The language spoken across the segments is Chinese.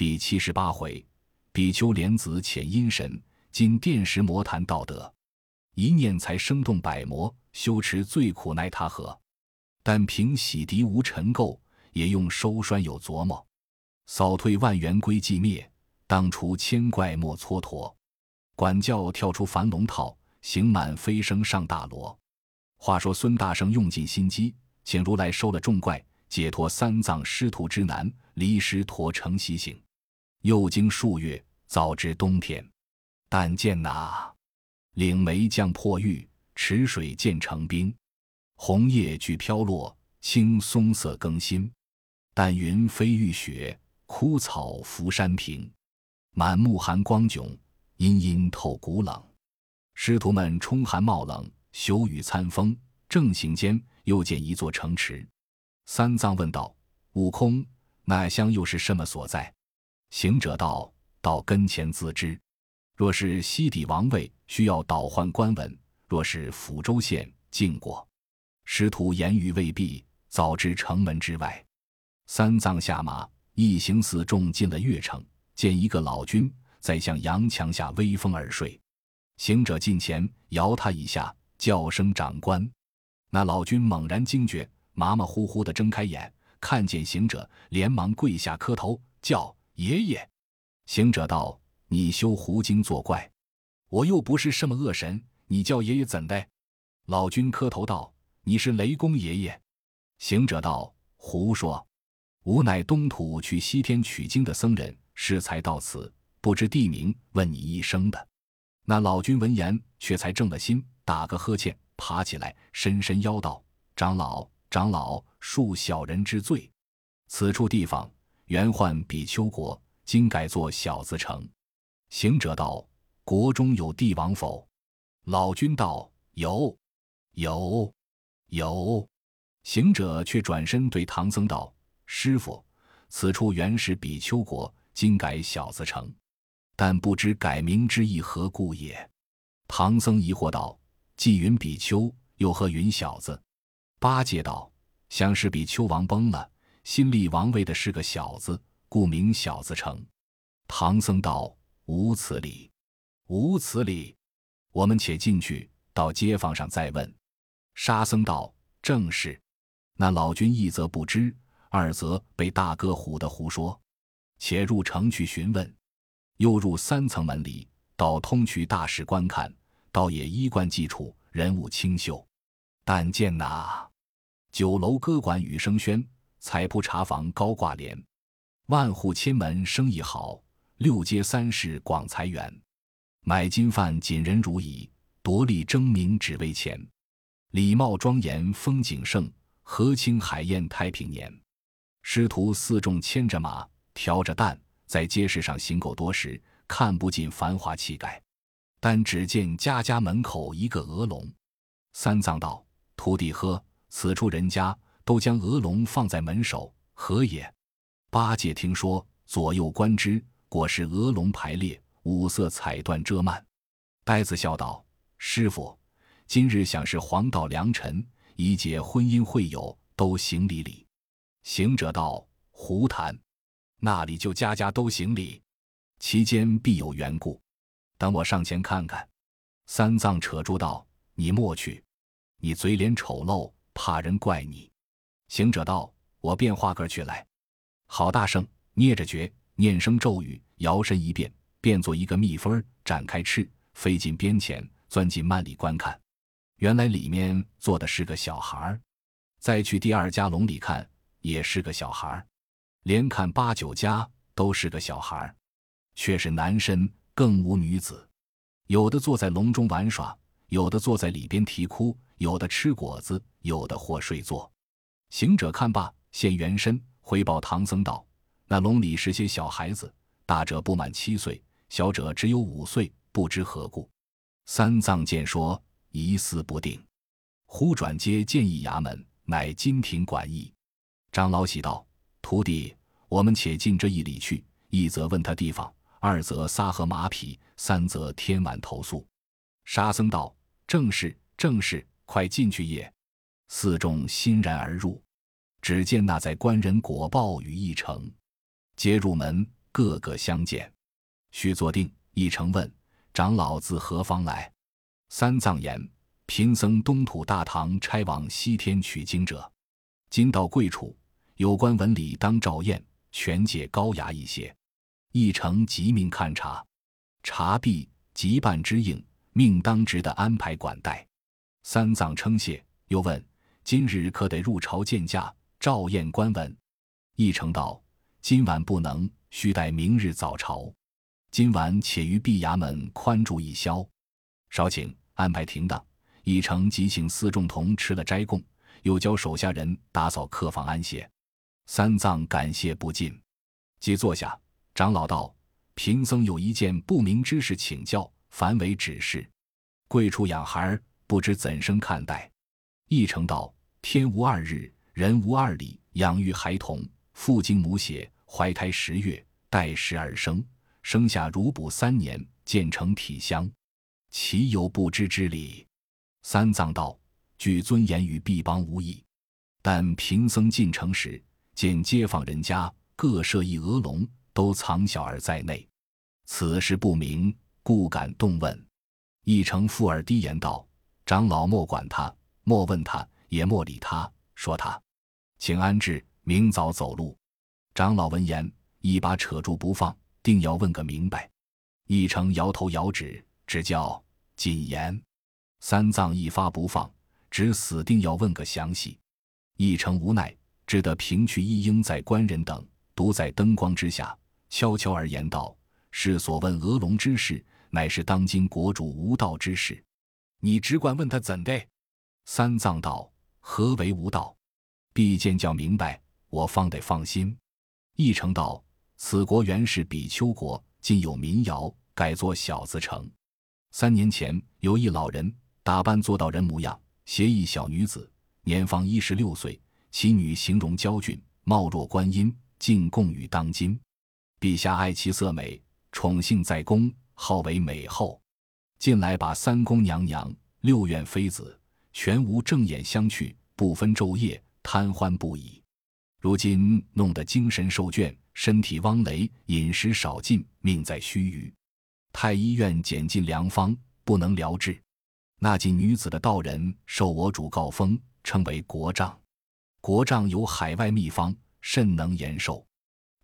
第七十八回，比丘莲子遣阴神，今电石魔谈道德。一念才生动百魔，修持最苦奈他何？但凭洗涤无尘垢，也用收栓有琢磨。扫退万缘归寂灭，当除千怪莫蹉跎。管教跳出樊笼套，行满飞升上大罗。话说孙大圣用尽心机，请如来收了众怪，解脱三藏师徒之难，离师陀乘西行。又经数月，早至冬天，但见那岭梅降破玉，池水渐成冰，红叶俱飘落，青松色更新。但云飞玉雪，枯草浮山平。满目寒光迥，阴阴透骨冷。师徒们冲寒冒冷，休雨餐风。正行间，又见一座城池。三藏问道：“悟空，那乡又是什么所在？”行者道：“到跟前自知。若是西底王位，需要倒换官文；若是抚州县，进过。师徒言语未毕，早至城门之外。三藏下马，一行四众进了越城，见一个老君在向阳墙下微风而睡。行者近前摇他一下，叫声长官。那老君猛然惊觉，麻麻乎乎的睁开眼，看见行者，连忙跪下磕头，叫。爷爷，行者道：“你修狐精作怪，我又不是什么恶神，你叫爷爷怎的？”老君磕头道：“你是雷公爷爷。”行者道：“胡说！吾乃东土去西天取经的僧人，适才到此，不知地名，问你一声的。”那老君闻言，却才正了心，打个呵欠，爬起来，深深邀道：“长老，长老，恕小人之罪。此处地方。”原唤比丘国，今改作小子城。行者道：“国中有帝王否？”老君道：“有，有，有。”行者却转身对唐僧道：“师傅，此处原是比丘国，今改小子城，但不知改名之意何故也。”唐僧疑惑道：“既云比丘，又何云小子？”八戒道：“想是比丘王崩了。”新立王位的是个小子，故名小子城。唐僧道：“无此理，无此理。我们且进去，到街坊上再问。”沙僧道：“正是。”那老君一则不知，二则被大哥唬得胡说。且入城去询问。又入三层门里，到通衢大室观看，倒也衣冠既楚，人物清秀。但见那酒楼歌馆雨声喧。彩铺茶房高挂帘，万户千门生意好，六街三市广财源。买金饭锦人如蚁，夺利争名只为钱。礼貌庄严风景盛，和清海晏太平年。师徒四众牵着马，挑着担，在街市上行够多时，看不尽繁华气概。但只见家家门口一个鹅笼。三藏道：“徒弟呵，此处人家。”都将鹅笼放在门首，何也？八戒听说，左右观之，果是鹅笼排列，五色彩缎遮幔。呆子笑道：“师傅，今日想是黄道良辰，以解婚姻会友，都行礼礼。”行者道：“胡谈！那里就家家都行礼，其间必有缘故。等我上前看看。”三藏扯住道：“你莫去，你嘴脸丑陋，怕人怪你。”行者道：“我变化个去来。”好大圣，捏着诀，念声咒语，摇身一变，变作一个蜜蜂，展开翅，飞进边前，钻进幔里观看。原来里面坐的是个小孩儿。再去第二家笼里看，也是个小孩儿。连看八九家都是个小孩儿，却是男身，更无女子。有的坐在笼中玩耍，有的坐在里边啼哭，有的吃果子，有的或睡坐。行者看罢，现原身，回报唐僧道：“那笼里是些小孩子，大者不满七岁，小者只有五岁，不知何故。”三藏见说，疑思不定，忽转接建议衙门，乃金庭管驿。长老喜道：“徒弟，我们且进这一里去，一则问他地方，二则撒河马匹，三则天晚投宿。”沙僧道：“正是，正是，快进去也。”四众欣然而入，只见那在官人果报与一成，皆入门，个个相见。须坐定。一成问长老自何方来？三藏言：贫僧东土大唐差往西天取经者，今到贵处，有关文理当照验，权界高雅一些。一成即命看察，察毕即办之应，命当值的安排管待。三藏称谢，又问：今日可得入朝见驾，照验官文？一成道：今晚不能，须待明日早朝。今晚且于毕衙门宽住一宵。少请安排停当。一成即请四众同吃了斋供，又教手下人打扫客房安歇。三藏感谢不尽，即坐下。长老道：“贫僧有一件不明之事请教，凡为指示。贵处养孩，不知怎生看待？”一成道：“天无二日，人无二理。养育孩童，父精母血，怀胎十月，待时而生，生下如哺三年，渐成体香，岂有不知之理？”三藏道：“据尊严与毕邦无异，但贫僧进城时，见街坊人家各设一鹅笼。”都藏小儿在内，此事不明，故敢动问。一成附耳低言道：“长老莫管他，莫问他，也莫理他。说他，请安置，明早走路。”长老闻言，一把扯住不放，定要问个明白。一成摇头摇指，只叫谨言。三藏一发不放，只死定要问个详细。一成无奈，只得平去一应在官人等，独在灯光之下。悄悄而言道：“是所问鹅龙之事，乃是当今国主无道之事。你只管问他怎的。”三藏道：“何为无道？必见教明白，我方得放心。”一成道：“此国原是比丘国，今有民谣，改作小子城。三年前有一老人打扮做道人模样，携一小女子，年方一十六岁，其女形容娇俊，貌若观音，竟供于当今。”陛下爱其色美，宠幸在宫，号为美后。近来把三宫娘娘、六院妃子全无正眼相觑，不分昼夜，贪欢不已。如今弄得精神受倦，身体汪雷，饮食少进，命在须臾。太医院减尽良方，不能疗治。那进女子的道人受我主告封，称为国丈。国丈有海外秘方，甚能延寿。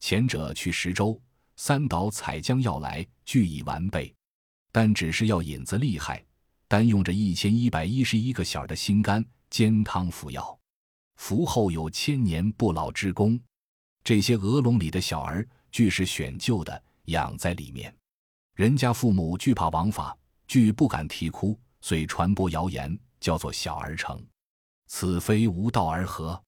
前者去十州三岛采将药来，俱已完备，但只是药引子厉害，单用着一千一百一十一个小儿的心肝煎汤服药，服后有千年不老之功。这些鹅笼里的小儿，俱是选就的，养在里面。人家父母惧怕王法，俱不敢啼哭，遂传播谣言，叫做小儿城。此非无道而合。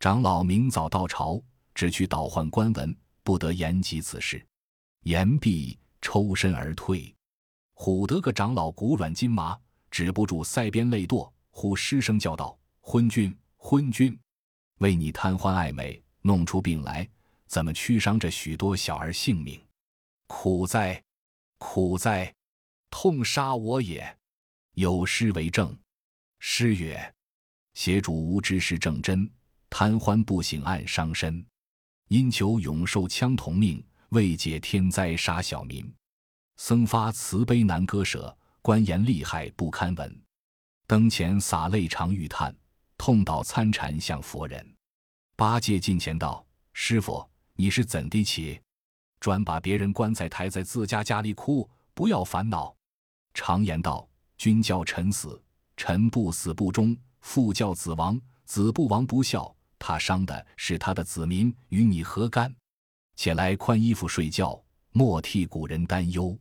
长老明早到朝。只去倒换官文，不得言及此事。言毕，抽身而退。唬得个长老骨软筋麻，止不住腮边泪堕，忽失声叫道：“昏君，昏君！为你贪欢爱美，弄出病来，怎么屈伤这许多小儿性命？苦哉，苦哉！痛杀我也！”有诗为证：诗曰：“邪主无知是正真，贪欢不醒暗伤身。”因求永寿枪同命，为解天灾杀小民。僧发慈悲难割舍，官言厉害不堪闻。灯前洒泪常欲叹，痛倒参禅向佛人。八戒近前道：“师傅，你是怎的起？专把别人棺材抬在自家家里哭，不要烦恼。常言道：君叫臣死，臣不死不忠；父教子亡，子不亡不孝。”他伤的是他的子民，与你何干？且来宽衣服睡觉，莫替古人担忧。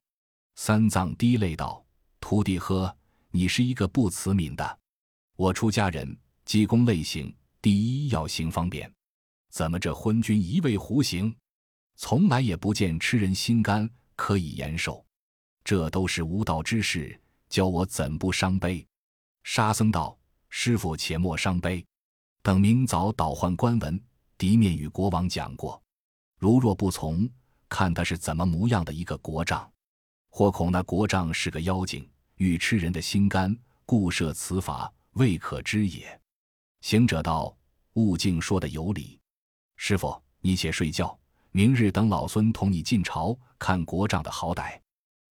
三藏滴泪道：“徒弟呵，你是一个不慈悯的。我出家人，济公类行，第一要行方便。怎么这昏君一味胡行？从来也不见吃人心肝可以延寿。这都是无道之事，教我怎不伤悲？”沙僧道：“师傅且莫伤悲。”等明早倒换官文，敌面与国王讲过。如若不从，看他是怎么模样的一个国丈。或恐那国丈是个妖精，欲吃人的心肝，故设此法，未可知也。行者道：“悟净说的有理，师傅你且睡觉，明日等老孙同你进朝，看国丈的好歹。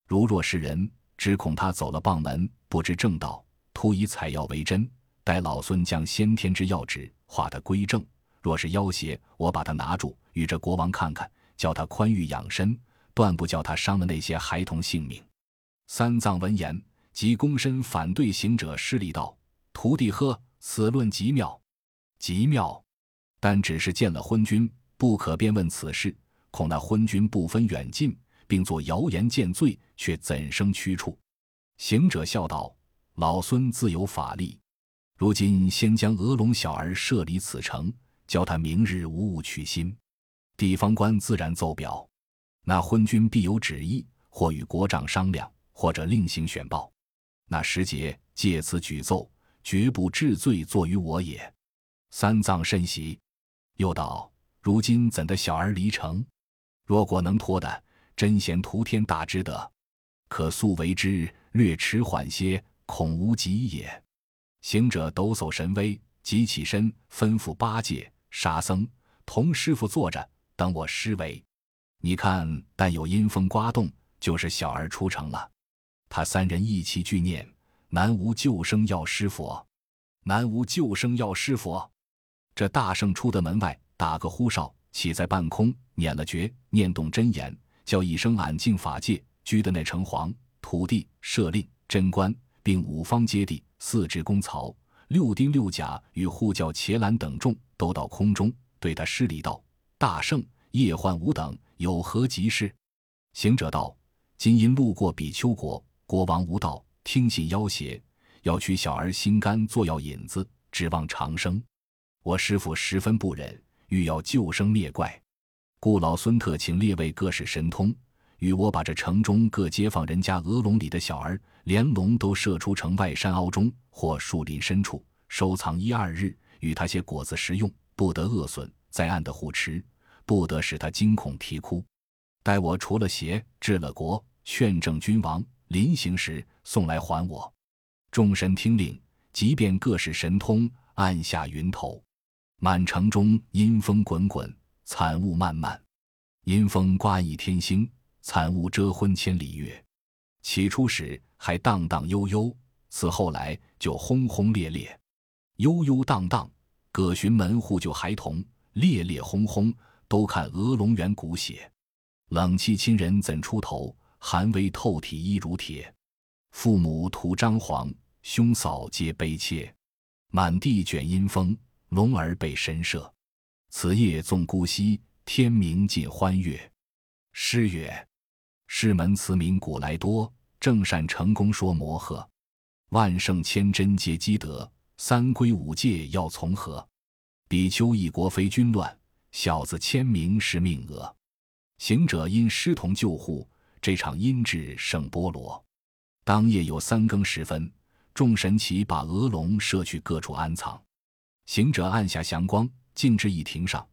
如若是人，只恐他走了傍门，不知正道，突以采药为真。待老孙将先天之药旨画得归正。若是妖邪，我把他拿住，与这国王看看，叫他宽裕养身，断不叫他伤了那些孩童性命。三藏闻言，即躬身反对行者施礼道：“徒弟呵，此论极妙，极妙。但只是见了昏君，不可便问此事，恐那昏君不分远近，并作谣言见罪，却怎生驱处？”行者笑道：“老孙自有法力，如今先将鹅龙小儿设离此城。”教他明日无误取心，地方官自然奏表。那昏君必有旨意，或与国丈商量，或者另行选报。那时节借此举奏，绝不治罪作于我也。三藏甚喜，又道：如今怎的小儿离城？若果能脱的，真贤图天大之德，可速为之。略迟缓些，恐无及也。行者抖擞神威，即起身吩咐八戒。沙僧同师傅坐着，等我施为。你看，但有阴风刮动，就是小儿出城了。他三人一齐俱念：“南无救生药师佛，南无救生药师佛。”这大圣出的门外，打个呼哨，起在半空，念了诀，念动真言，叫一声俺净法界，居的那城隍、土地、舍令、贞观，并五方揭谛、四职公曹。六丁六甲与护教伽蓝等众都到空中，对他施礼道：“大圣，夜唤吾等有何急事？”行者道：“今因路过比丘国，国王无道，听信要挟，要取小儿心肝做药引子，指望长生。我师父十分不忍，欲要救生灭怪，故老孙特请列位各使神通，与我把这城中各街坊人家鹅笼里的小儿，连笼都射出城外山凹中。”或树林深处收藏一二日，与他些果子食用，不得饿损；在岸的护持，不得使他惊恐啼哭。待我除了邪，治了国，劝正君王，临行时送来还我。众神听令，即便各使神通，按下云头。满城中阴风滚滚，惨雾漫漫。阴风刮一天星，惨雾遮昏千里月。起初时还荡荡悠悠。此后来就轰轰烈烈，悠悠荡荡，葛寻门户救孩童，烈烈轰轰，都看鹅龙园骨血。冷气亲人怎出头？寒微透体衣如铁。父母徒张皇，兄嫂皆悲切。满地卷阴风，龙儿被神射。此夜纵孤息，天明尽欢悦。诗曰：师门慈名古来多，正善成功说摩诃。万圣千真皆积德，三规五戒要从何？比丘一国非君乱，小子千名是命额。行者因师同救护，这场阴质胜波罗。当夜有三更时分，众神齐把鹅龙射去各处安藏。行者按下祥光，径至一亭上，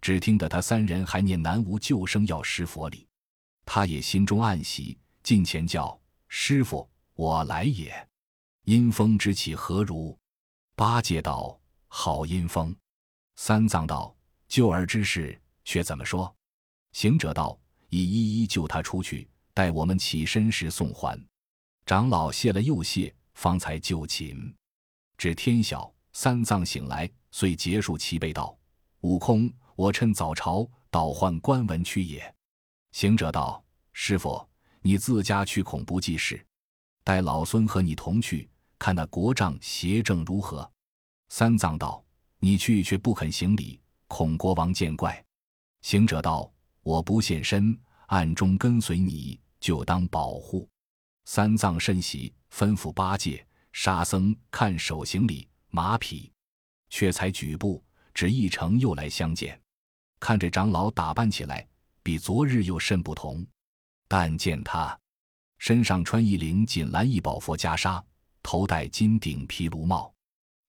只听得他三人还念南无救生药师佛礼。他也心中暗喜，近前叫师傅：“我来也。”阴风之气何如？八戒道：“好阴风。”三藏道：“救儿之事却怎么说？”行者道：“已一一救他出去，待我们起身时送还。”长老谢了又谢，方才就寝。至天晓，三藏醒来，遂结束齐备道：“悟空，我趁早朝倒换官文去也。”行者道：“师傅，你自家去，恐不济事，待老孙和你同去。”看那国丈邪正如何？三藏道：“你去却不肯行礼，恐国王见怪。”行者道：“我不现身，暗中跟随你，就当保护。”三藏甚喜，吩咐八戒、沙僧看守行李、马匹，却才举步，只一程又来相见。看这长老打扮起来，比昨日又甚不同。但见他身上穿一领锦蓝一宝佛袈裟。头戴金顶皮卢帽，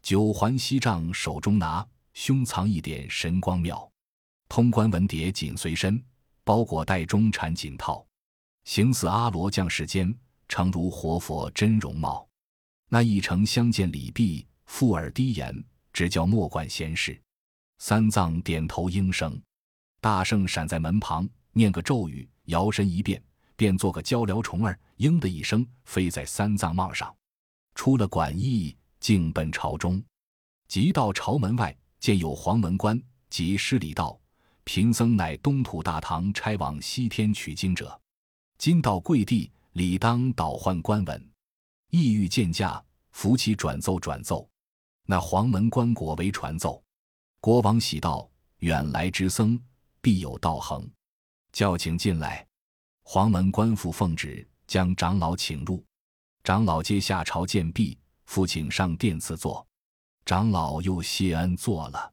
九环锡杖手中拿，胸藏一点神光妙，通关文牒紧随身，包裹袋中缠锦套，形似阿罗降世间，诚如活佛真容貌。那一程相见礼毕，附耳低言，只叫莫管闲事。三藏点头应声。大圣闪在门旁，念个咒语，摇身一变，便做个鹪鹩虫儿，嘤的一声飞在三藏帽上，出了馆驿，径奔朝中。即到朝门外，见有黄门官，即施礼道：“贫僧乃东土大唐差往西天取经者，今到贵地，理当倒换官文，意欲见驾，扶其转奏转奏。”那黄门官果为传奏。国王喜道：“远来之僧，必有道行，叫请进来。”黄门官复奉旨，将长老请入。长老接下朝见毕，复请上殿赐座。长老又谢恩坐了。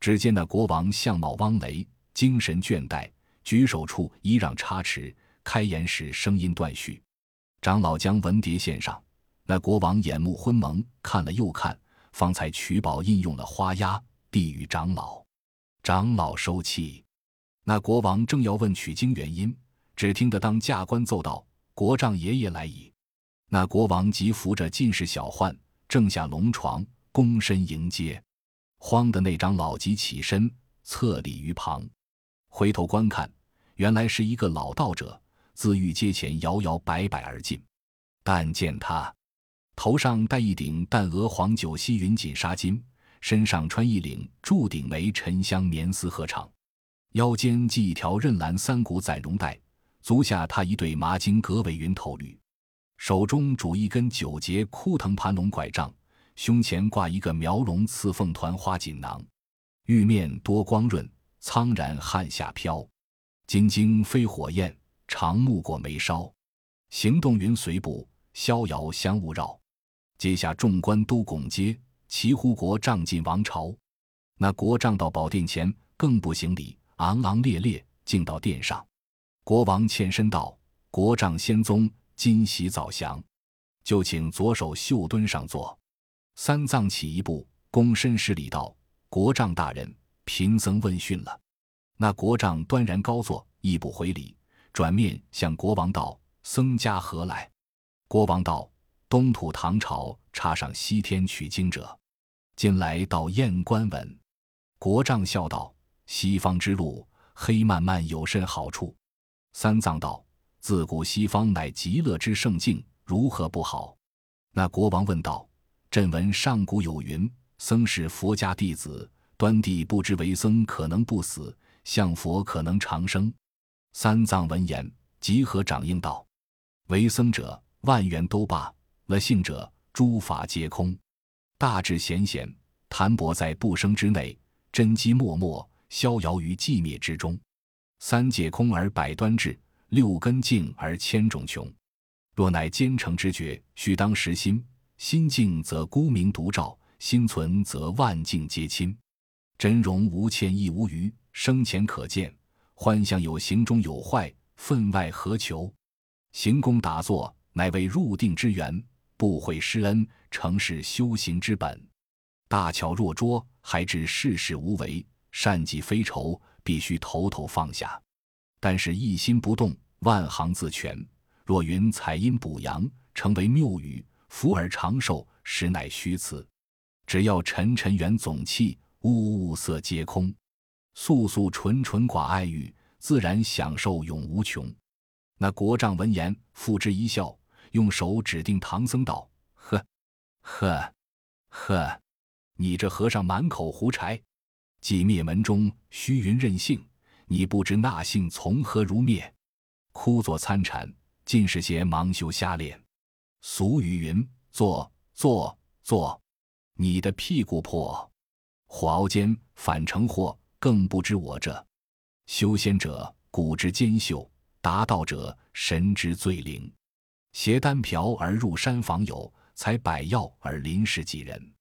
只见那国王相貌汪雷，精神倦怠，举手处揖让差池，开言时声音断续。长老将文牒献上，那国王眼目昏蒙，看了又看，方才取宝印用了花押，递与长老。长老收气。那国王正要问取经原因，只听得当驾官奏道：“国丈爷爷来矣。”那国王即扶着进士小宦，正下龙床。躬身迎接，慌的那张老吉起身侧立于旁，回头观看，原来是一个老道者，自御阶前摇摇摆摆而进。但见他头上戴一顶淡鹅黄九溪云锦纱巾，身上穿一领柱顶梅沉香棉丝鹤裳，腰间系一条韧蓝三股攒绒带，足下踏一对麻金格尾云头履，手中拄一根九节枯藤盘龙拐杖。胸前挂一个描龙刺凤团花锦囊，玉面多光润，苍然汗下飘，金睛飞火焰，长目过眉梢，行动云随步，逍遥香雾绕。阶下众官都拱阶，齐呼国丈进王朝。那国丈到宝殿前，更不行礼，昂昂烈烈进到殿上。国王欠身道：“国丈仙宗，今喜早降，就请左手袖墩上坐。”三藏起一步，躬身施礼道：“国丈大人，贫僧问讯了。”那国丈端然高坐，亦不回礼，转面向国王道：“僧家何来？”国王道：“东土唐朝插上西天取经者，近来到雁关闻。”国丈笑道：“西方之路黑漫漫，有甚好处？”三藏道：“自古西方乃极乐之圣境，如何不好？”那国王问道。朕闻上古有云：“僧是佛家弟子，端地不知为僧可能不死，向佛可能长生。”三藏闻言，即合掌应道：“为僧者，万缘都罢；了性者，诸法皆空。大智贤贤，谈薄在不生之内；真机默默，逍遥于寂灭之中。三界空而百端至，六根净而千种穷。若乃坚诚之觉，须当实心。”心静则孤明独照，心存则万境皆亲。真容无欠亦无余，生前可见。幻象有形中有坏，分外何求？行功打坐，乃为入定之源。不悔施恩，诚是修行之本。大巧若拙，还知世事无为；善己非仇，必须头头放下。但是一心不动，万行自全。若云采阴补阳，成为谬语。福而长寿，实乃虚词。只要沉沉缘总气，物物色皆空，素素纯纯寡爱欲，自然享受永无穷。那国丈闻言，付之一笑，用手指定唐僧道：“呵，呵，呵，你这和尚满口胡柴，既灭门中虚云任性，你不知那性从何如灭？枯坐参禅，尽是些盲修瞎练。”俗语云：“坐坐坐，你的屁股破，火熬煎反成祸，更不知我这。修仙者骨之坚秀，达道者神之最灵。携丹瓢而入山访友，采百药而临时几人。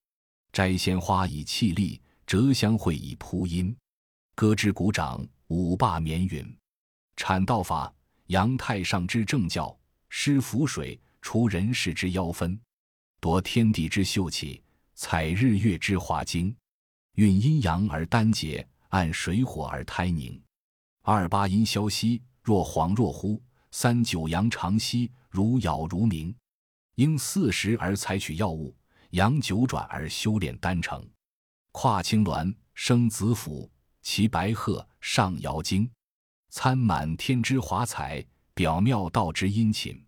摘鲜花以气力，折香会以铺阴。歌之鼓掌，舞罢绵云。阐道法，扬太上之正教，施符水。”除人世之妖分，夺天地之秀气，采日月之华精，运阴阳而丹结，按水火而胎凝。二八阴消息，若恍若惚；三九阳长息，如杳如明。应四时而采取药物，阳九转而修炼丹成。跨青鸾，生子府，骑白鹤上瑶京，参满天之华彩，表妙道之殷勤。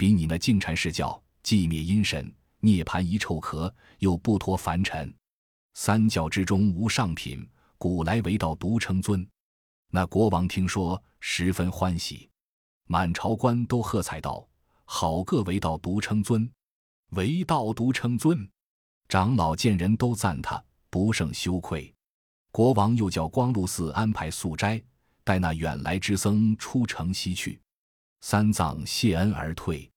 比你那净禅释教，寂灭阴神，涅盘一臭壳，又不脱凡尘。三教之中无上品，古来唯道独称尊。那国王听说，十分欢喜，满朝官都喝彩道：“好个唯道独称尊，唯道独称尊！”长老见人都赞他，不胜羞愧。国王又叫光禄寺安排素斋，待那远来之僧出城西去。三藏谢恩而退，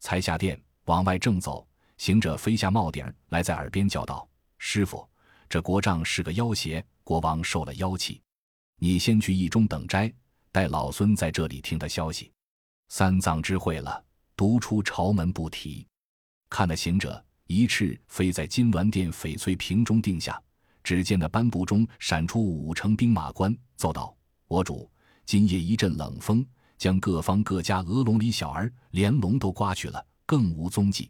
才下殿往外正走，行者飞下帽顶来，在耳边叫道：“师傅，这国丈是个妖邪。”国王受了妖气，你先去驿中等斋，待老孙在这里听他消息。三藏知会了，独出朝门不提。看那行者。一翅飞在金銮殿翡翠屏中定下，只见那颁布中闪出五成兵马官，奏道：“我主，今夜一阵冷风，将各方各家鹅笼里小儿连笼都刮去了，更无踪迹。”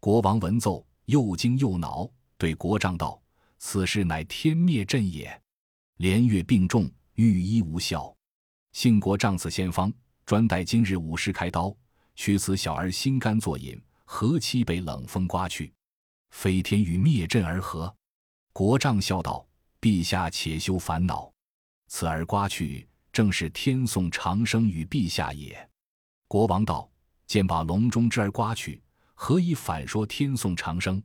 国王闻奏，又惊又恼，对国丈道：“此事乃天灭阵也，连月病重，御医无效。幸国丈此先方，专待今日午时开刀，取此小儿心肝作饮。”何期被冷风刮去？飞天欲灭阵而何？国丈笑道：“陛下且休烦恼，此儿刮去，正是天送长生与陛下也。”国王道：“见把笼中之儿刮去，何以反说天送长生？”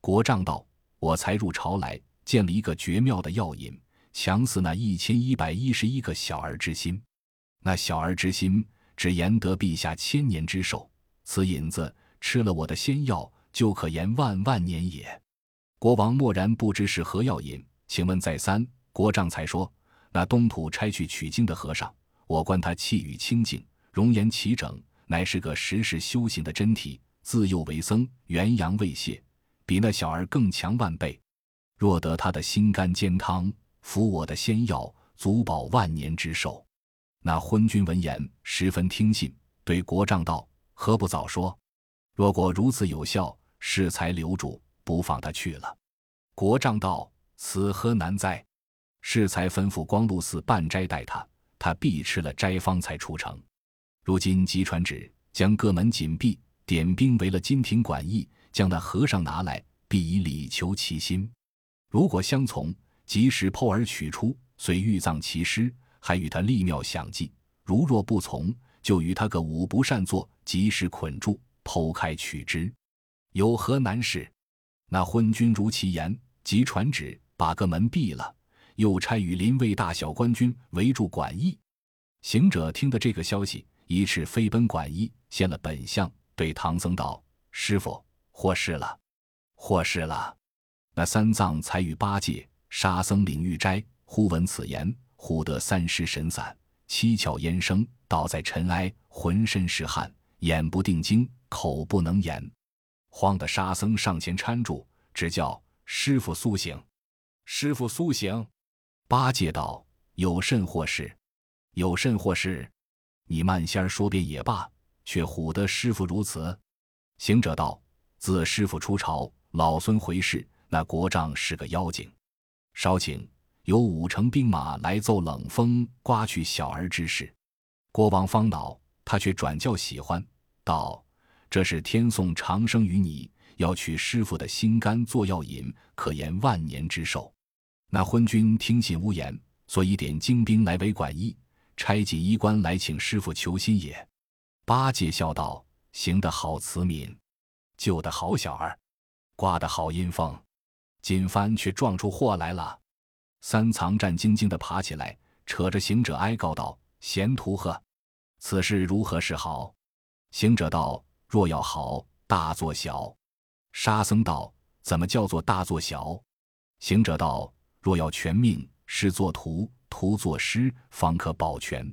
国丈道：“我才入朝来，见了一个绝妙的药引，强似那一千一百一十一个小儿之心。那小儿之心，只延得陛下千年之寿。此引子。”吃了我的仙药，就可延万万年也。国王默然不知是何药引，请问再三，国丈才说：那东土差去取经的和尚，我观他气宇清净，容颜齐整，乃是个时时修行的真体。自幼为僧，元阳未泄，比那小儿更强万倍。若得他的心肝煎汤，服我的仙药，足保万年之寿。那昏君闻言，十分听信，对国丈道：何不早说？若果如此有效，适才留住，不放他去了。国丈道：“此何难哉？”适才吩咐光禄寺办斋待他，他必吃了斋方才出城。如今即传旨，将各门紧闭，点兵围了金庭馆驿，将那和尚拿来，必以礼求其心。如果相从，及时剖而取出，遂玉葬其尸，还与他立庙享祭；如若不从，就与他个五不善作，及时捆住。剖开取之，有何难事？那昏君如其言，即传旨把个门闭了，又差与临卫大小官军围住馆驿。行者听得这个消息，一翅飞奔馆驿，现了本相，对唐僧道：“师傅，祸事了，祸事了！”那三藏才与八戒、沙僧领玉斋，忽闻此言，忽得三尸神散，七窍烟生，倒在尘埃，浑身是汗，眼不定睛。口不能言，慌得沙僧上前搀住，只叫师傅苏醒。师傅苏醒。八戒道：“有甚祸事？有甚祸事？你慢些说便也罢，却唬得师傅如此。”行者道：“自师傅出朝，老孙回世，那国丈是个妖精。稍请有五成兵马来奏冷风刮去小儿之事。”国王方恼，他却转教喜欢，道。这是天送长生于你，要取师傅的心肝做药引，可延万年之寿。那昏君听信无言，所以点精兵来围管驿，差锦衣官来请师傅求心也。八戒笑道：“行得好，慈悯；救得好，小儿；刮得好，阴风。锦帆却撞出祸来了。”三藏战兢兢地爬起来，扯着行者哀告道：“贤徒呵，此事如何是好？”行者道。若要好，大做小。沙僧道：“怎么叫做大做小？”行者道：“若要全命，师作徒，徒作师，方可保全。”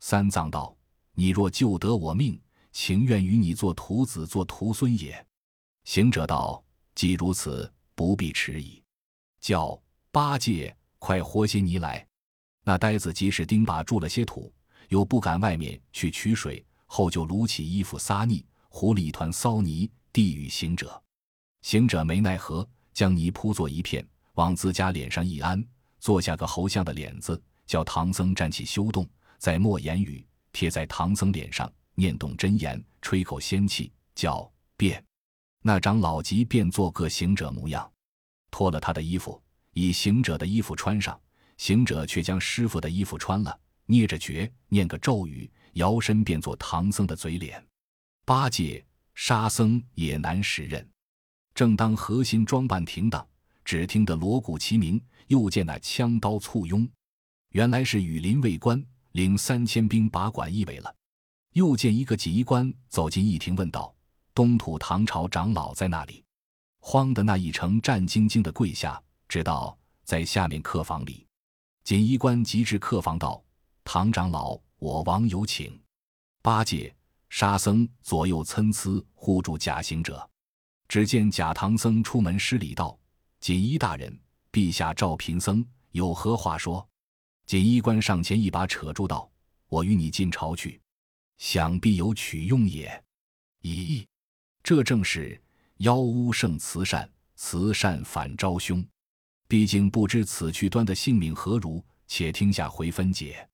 三藏道：“你若救得我命，情愿与你做徒子，做徒孙也。”行者道：“既如此，不必迟疑，叫八戒快和些泥来。”那呆子即使钉耙住了些土，又不敢外面去取水，后就撸起衣服撒泥。糊了一团骚泥，递与行者。行者没奈何，将泥铺作一片，往自家脸上一安，做下个猴像的脸子，叫唐僧站起修动，再默言语，贴在唐僧脸上，念动真言，吹口仙气，叫变。那长老即变做个行者模样，脱了他的衣服，以行者的衣服穿上。行者却将师傅的衣服穿了，捏着诀，念个咒语，摇身变作唐僧的嘴脸。八戒、沙僧也难识认。正当核心装扮停当，只听得锣鼓齐鸣，又见那枪刀簇拥，原来是羽林卫官领三千兵把管一围了。又见一个锦衣官走进一亭，问道：“东土唐朝长老在那里？”慌的那一程战兢兢的跪下，直道在下面客房里。锦衣官急至客房道：“唐长老，我王有请。”八戒、沙僧左右参差护住假行者。只见假唐僧出门施礼道：“锦衣大人，陛下召贫僧有何话说？”锦衣官上前一把扯住道：“我与你进朝去，想必有取用也。”咦，这正是妖巫胜慈善，慈善反招凶。毕竟不知此去端的性命何如，且听下回分解。